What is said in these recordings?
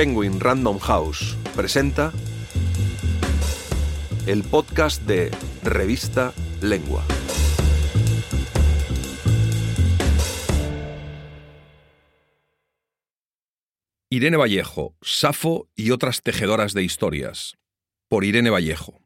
Penguin Random House presenta el podcast de Revista Lengua. Irene Vallejo, Safo y otras tejedoras de historias. Por Irene Vallejo.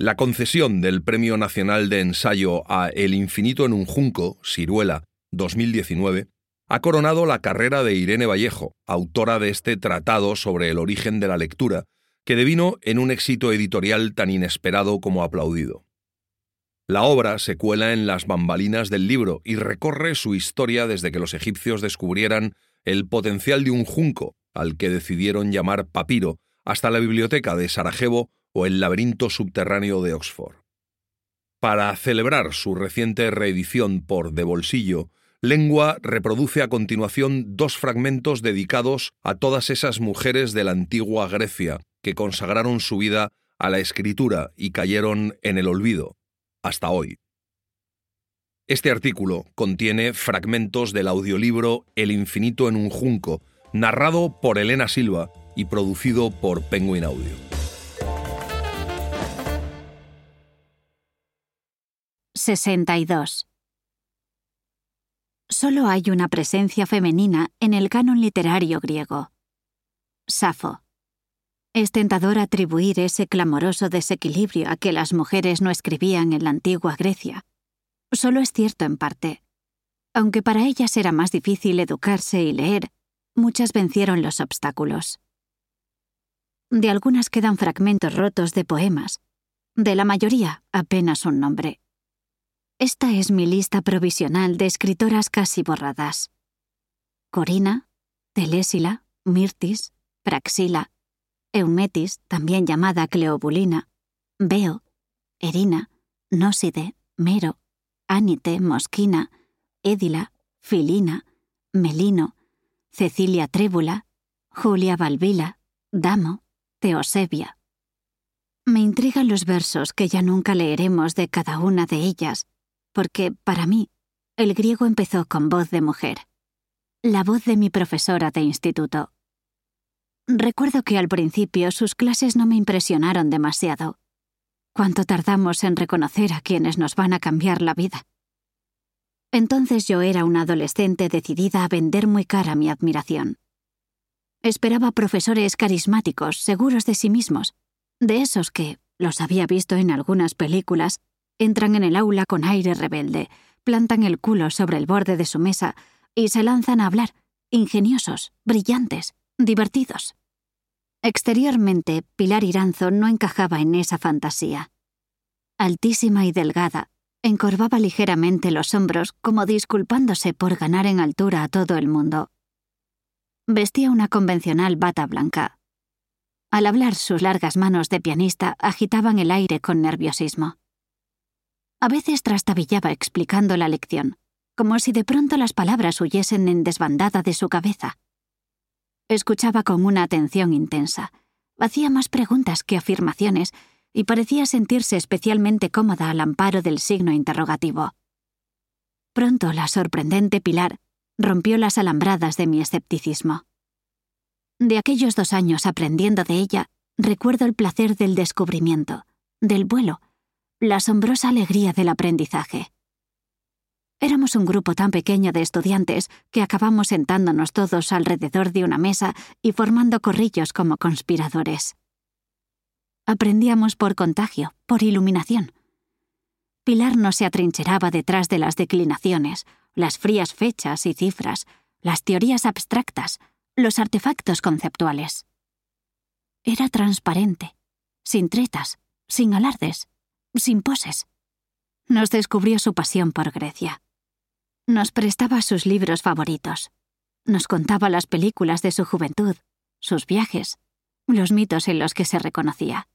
La concesión del Premio Nacional de Ensayo a El Infinito en un Junco, Ciruela, 2019, ha coronado la carrera de Irene Vallejo, autora de este tratado sobre el origen de la lectura, que devino en un éxito editorial tan inesperado como aplaudido. La obra se cuela en las bambalinas del libro y recorre su historia desde que los egipcios descubrieran el potencial de un junco, al que decidieron llamar papiro, hasta la biblioteca de Sarajevo o el laberinto subterráneo de Oxford. Para celebrar su reciente reedición por De Bolsillo, Lengua reproduce a continuación dos fragmentos dedicados a todas esas mujeres de la antigua Grecia que consagraron su vida a la escritura y cayeron en el olvido, hasta hoy. Este artículo contiene fragmentos del audiolibro El infinito en un junco, narrado por Elena Silva y producido por Penguin Audio. ...62. Solo hay una presencia femenina en el canon literario griego. Safo. Es tentador atribuir ese clamoroso desequilibrio a que las mujeres no escribían en la antigua Grecia, Solo es cierto en parte. Aunque para ellas era más difícil educarse y leer, muchas vencieron los obstáculos. De algunas quedan fragmentos rotos de poemas, de la mayoría apenas un nombre. Esta es mi lista provisional de escritoras casi borradas. Corina, Telésila, Mirtis, Praxila, Eumetis, también llamada Cleobulina, Beo, Erina, Nóside, Mero, Ánite, Mosquina, Édila, Filina, Melino, Cecilia Trébula, Julia Balbila, Damo, Teosebia. Me intrigan los versos que ya nunca leeremos de cada una de ellas, porque, para mí, el griego empezó con voz de mujer, la voz de mi profesora de instituto. Recuerdo que al principio sus clases no me impresionaron demasiado, cuánto tardamos en reconocer a quienes nos van a cambiar la vida. Entonces yo era una adolescente decidida a vender muy cara mi admiración. Esperaba profesores carismáticos, seguros de sí mismos, de esos que, los había visto en algunas películas, entran en el aula con aire rebelde, plantan el culo sobre el borde de su mesa y se lanzan a hablar, ingeniosos, brillantes, divertidos. Exteriormente, Pilar Iranzo no encajaba en esa fantasía. Altísima y delgada, encorvaba ligeramente los hombros como disculpándose por ganar en altura a todo el mundo. Vestía una convencional bata blanca. Al hablar, sus largas manos de pianista agitaban el aire con nerviosismo. A veces trastabillaba explicando la lección, como si de pronto las palabras huyesen en desbandada de su cabeza. Escuchaba con una atención intensa. Hacía más preguntas que afirmaciones y parecía sentirse especialmente cómoda al amparo del signo interrogativo. Pronto la sorprendente Pilar rompió las alambradas de mi escepticismo. De aquellos dos años aprendiendo de ella, recuerdo el placer del descubrimiento, del vuelo, la asombrosa alegría del aprendizaje. Éramos un grupo tan pequeño de estudiantes que acabamos sentándonos todos alrededor de una mesa y formando corrillos como conspiradores. Aprendíamos por contagio, por iluminación. Pilar no se atrincheraba detrás de las declinaciones, las frías fechas y cifras, las teorías abstractas, los artefactos conceptuales. Era transparente, sin tretas, sin alardes, sin poses. Nos descubrió su pasión por Grecia. Nos prestaba sus libros favoritos. Nos contaba las películas de su juventud, sus viajes, los mitos en los que se reconocía.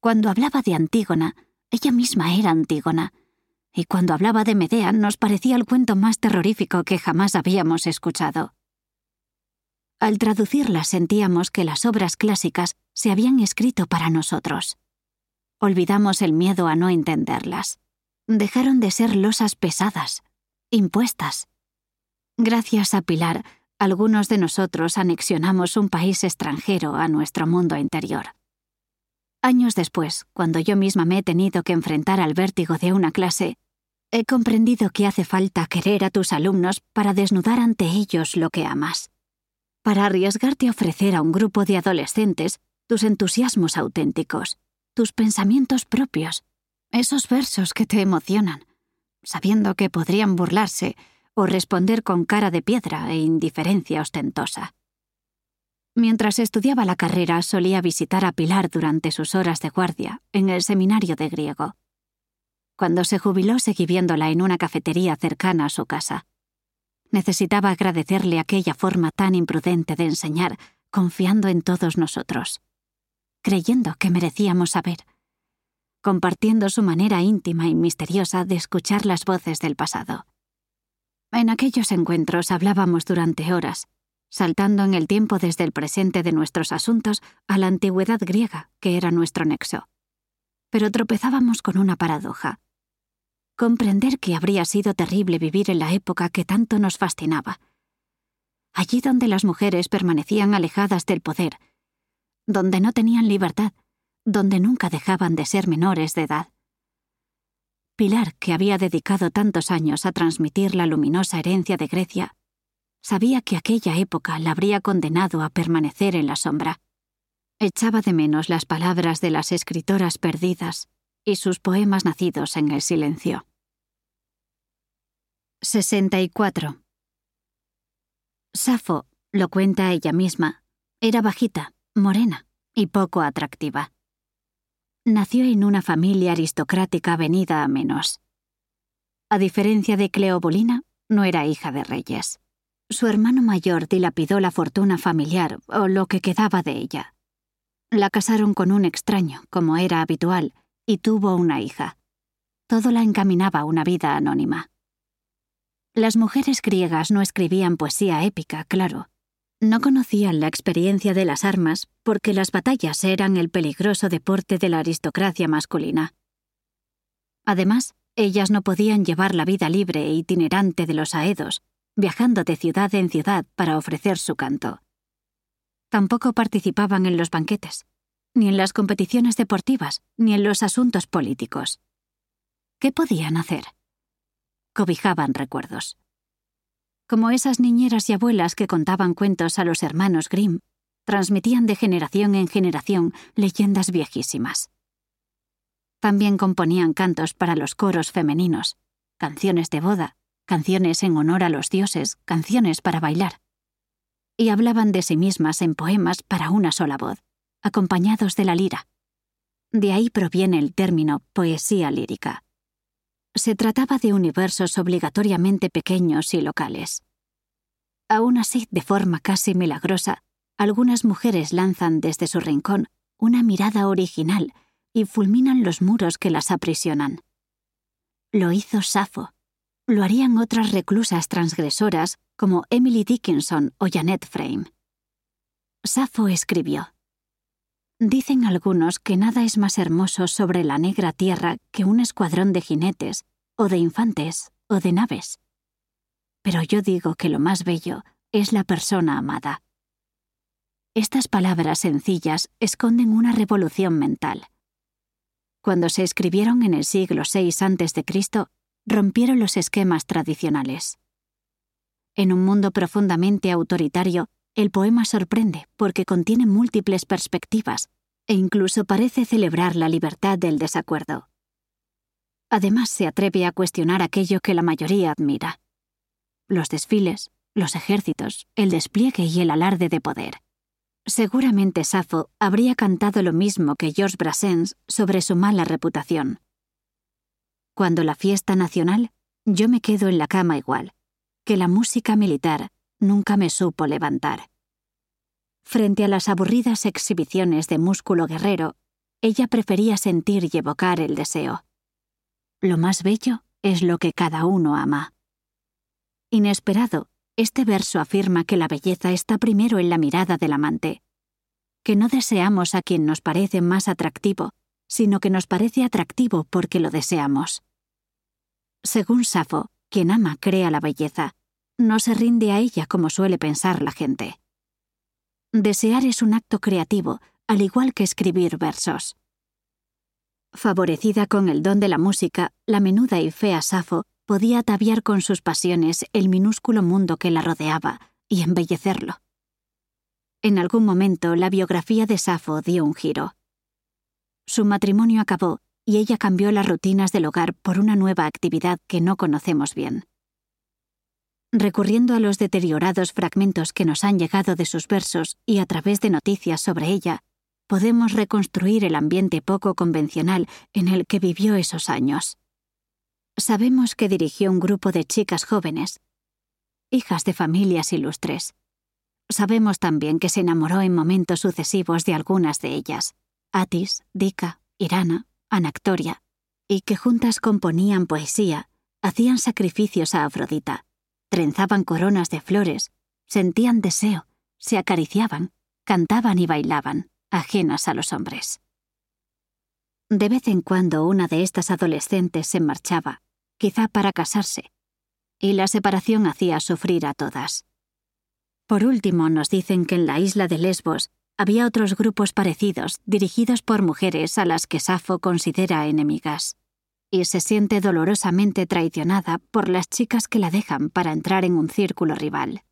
Cuando hablaba de Antígona, ella misma era Antígona, y cuando hablaba de Medea nos parecía el cuento más terrorífico que jamás habíamos escuchado. Al traducirla sentíamos que las obras clásicas se habían escrito para nosotros. Olvidamos el miedo a no entenderlas. Dejaron de ser losas pesadas, impuestas. Gracias a Pilar, algunos de nosotros anexionamos un país extranjero a nuestro mundo interior. Años después, cuando yo misma me he tenido que enfrentar al vértigo de una clase, he comprendido que hace falta querer a tus alumnos para desnudar ante ellos lo que amas, para arriesgarte a ofrecer a un grupo de adolescentes tus entusiasmos auténticos, tus pensamientos propios, esos versos que te emocionan, sabiendo que podrían burlarse o responder con cara de piedra e indiferencia ostentosa. Mientras estudiaba la carrera solía visitar a Pilar durante sus horas de guardia en el seminario de griego. Cuando se jubiló seguí viéndola en una cafetería cercana a su casa. Necesitaba agradecerle aquella forma tan imprudente de enseñar, confiando en todos nosotros, creyendo que merecíamos saber, compartiendo su manera íntima y misteriosa de escuchar las voces del pasado. En aquellos encuentros hablábamos durante horas, saltando en el tiempo desde el presente de nuestros asuntos a la antigüedad griega, que era nuestro nexo. Pero tropezábamos con una paradoja. Comprender que habría sido terrible vivir en la época que tanto nos fascinaba. Allí donde las mujeres permanecían alejadas del poder, donde no tenían libertad, donde nunca dejaban de ser menores de edad. Pilar, que había dedicado tantos años a transmitir la luminosa herencia de Grecia, sabía que aquella época la habría condenado a permanecer en la sombra. Echaba de menos las palabras de las escritoras perdidas y sus poemas nacidos en el silencio. 64. Safo, lo cuenta ella misma, era bajita, morena y poco atractiva nació en una familia aristocrática venida a menos. A diferencia de Cleobolina, no era hija de reyes. Su hermano mayor dilapidó la fortuna familiar, o lo que quedaba de ella. La casaron con un extraño, como era habitual, y tuvo una hija. Todo la encaminaba a una vida anónima. Las mujeres griegas no escribían poesía épica, claro, no conocían la experiencia de las armas porque las batallas eran el peligroso deporte de la aristocracia masculina. Además, ellas no podían llevar la vida libre e itinerante de los aedos, viajando de ciudad en ciudad para ofrecer su canto. Tampoco participaban en los banquetes, ni en las competiciones deportivas, ni en los asuntos políticos. ¿Qué podían hacer? Cobijaban recuerdos como esas niñeras y abuelas que contaban cuentos a los hermanos Grimm, transmitían de generación en generación leyendas viejísimas. También componían cantos para los coros femeninos, canciones de boda, canciones en honor a los dioses, canciones para bailar. Y hablaban de sí mismas en poemas para una sola voz, acompañados de la lira. De ahí proviene el término poesía lírica. Se trataba de universos obligatoriamente pequeños y locales. Aún así, de forma casi milagrosa, algunas mujeres lanzan desde su rincón una mirada original y fulminan los muros que las aprisionan. Lo hizo Safo. Lo harían otras reclusas transgresoras como Emily Dickinson o Janet Frame. Safo escribió: Dicen algunos que nada es más hermoso sobre la negra tierra que un escuadrón de jinetes, o de infantes, o de naves. Pero yo digo que lo más bello es la persona amada. Estas palabras sencillas esconden una revolución mental. Cuando se escribieron en el siglo VI a.C., rompieron los esquemas tradicionales. En un mundo profundamente autoritario, el poema sorprende porque contiene múltiples perspectivas e incluso parece celebrar la libertad del desacuerdo. Además, se atreve a cuestionar aquello que la mayoría admira. Los desfiles, los ejércitos, el despliegue y el alarde de poder. Seguramente Safo habría cantado lo mismo que Georges Brassens sobre su mala reputación. Cuando la fiesta nacional, yo me quedo en la cama igual, que la música militar nunca me supo levantar. Frente a las aburridas exhibiciones de músculo guerrero, ella prefería sentir y evocar el deseo. Lo más bello es lo que cada uno ama. Inesperado, este verso afirma que la belleza está primero en la mirada del amante, que no deseamos a quien nos parece más atractivo, sino que nos parece atractivo porque lo deseamos. Según Safo, quien ama crea la belleza, no se rinde a ella como suele pensar la gente. Desear es un acto creativo, al igual que escribir versos. Favorecida con el don de la música, la menuda y fea Safo podía ataviar con sus pasiones el minúsculo mundo que la rodeaba y embellecerlo. En algún momento la biografía de Safo dio un giro. Su matrimonio acabó y ella cambió las rutinas del hogar por una nueva actividad que no conocemos bien. Recurriendo a los deteriorados fragmentos que nos han llegado de sus versos y a través de noticias sobre ella, podemos reconstruir el ambiente poco convencional en el que vivió esos años. Sabemos que dirigió un grupo de chicas jóvenes, hijas de familias ilustres. Sabemos también que se enamoró en momentos sucesivos de algunas de ellas, Atis, Dika, Irana, Anactoria, y que juntas componían poesía, hacían sacrificios a Afrodita, trenzaban coronas de flores, sentían deseo, se acariciaban, cantaban y bailaban, ajenas a los hombres. De vez en cuando una de estas adolescentes se marchaba, quizá para casarse, y la separación hacía sufrir a todas. Por último, nos dicen que en la isla de Lesbos había otros grupos parecidos dirigidos por mujeres a las que Safo considera enemigas, y se siente dolorosamente traicionada por las chicas que la dejan para entrar en un círculo rival.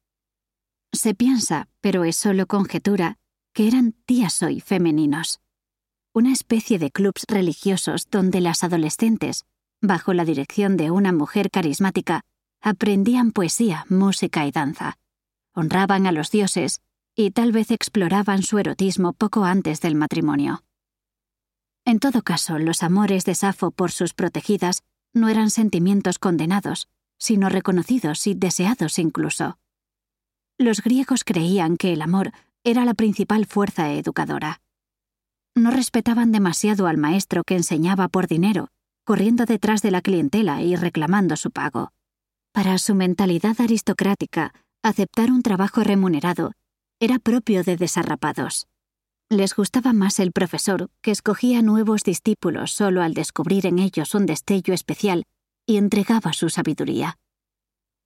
Se piensa, pero es solo conjetura, que eran tías hoy femeninos, una especie de clubs religiosos donde las adolescentes, bajo la dirección de una mujer carismática, aprendían poesía, música y danza, honraban a los dioses y tal vez exploraban su erotismo poco antes del matrimonio. En todo caso, los amores de Safo por sus protegidas no eran sentimientos condenados, sino reconocidos y deseados incluso. Los griegos creían que el amor era la principal fuerza educadora. No respetaban demasiado al maestro que enseñaba por dinero, corriendo detrás de la clientela y reclamando su pago. Para su mentalidad aristocrática, aceptar un trabajo remunerado era propio de desarrapados. Les gustaba más el profesor, que escogía nuevos discípulos solo al descubrir en ellos un destello especial y entregaba su sabiduría.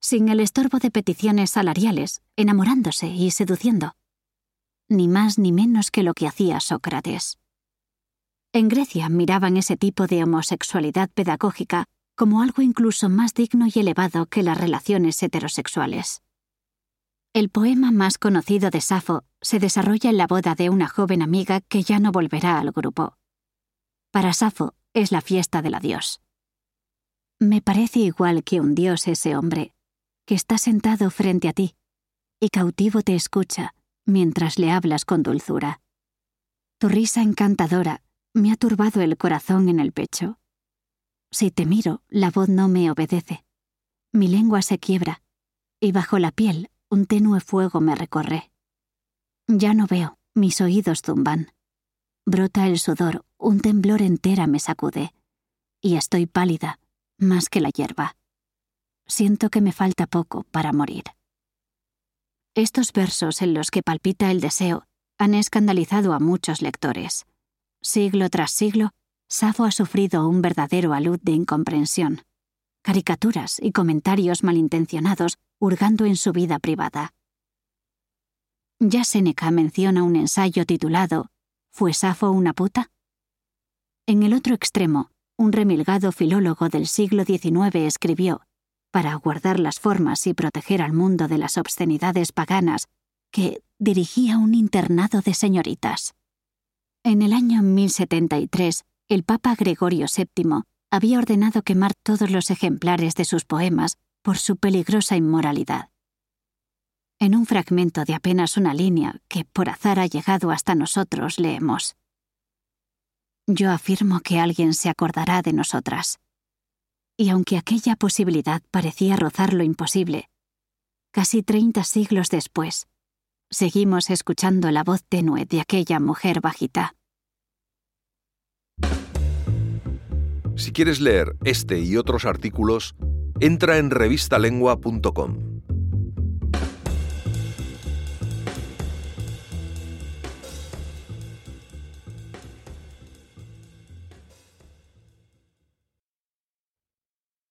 Sin el estorbo de peticiones salariales, enamorándose y seduciendo. Ni más ni menos que lo que hacía Sócrates. En Grecia miraban ese tipo de homosexualidad pedagógica como algo incluso más digno y elevado que las relaciones heterosexuales. El poema más conocido de Safo se desarrolla en la boda de una joven amiga que ya no volverá al grupo. Para Safo es la fiesta del adiós. Me parece igual que un dios ese hombre, que está sentado frente a ti, y cautivo te escucha mientras le hablas con dulzura. Tu risa encantadora me ha turbado el corazón en el pecho. Si te miro, la voz no me obedece. Mi lengua se quiebra, y bajo la piel un tenue fuego me recorre. Ya no veo, mis oídos zumban. Brota el sudor, un temblor entera me sacude, y estoy pálida, más que la hierba. Siento que me falta poco para morir. Estos versos en los que palpita el deseo han escandalizado a muchos lectores. Siglo tras siglo, Safo ha sufrido un verdadero alud de incomprensión, caricaturas y comentarios malintencionados hurgando en su vida privada. Ya Seneca menciona un ensayo titulado ¿Fue Safo una puta? En el otro extremo, un remilgado filólogo del siglo XIX escribió, para guardar las formas y proteger al mundo de las obscenidades paganas, que dirigía un internado de señoritas. En el año 1073, el Papa Gregorio VII había ordenado quemar todos los ejemplares de sus poemas por su peligrosa inmoralidad. En un fragmento de apenas una línea que por azar ha llegado hasta nosotros leemos. Yo afirmo que alguien se acordará de nosotras. Y aunque aquella posibilidad parecía rozar lo imposible, casi treinta siglos después, seguimos escuchando la voz tenue de aquella mujer bajita. Si quieres leer este y otros artículos, entra en revistalengua.com.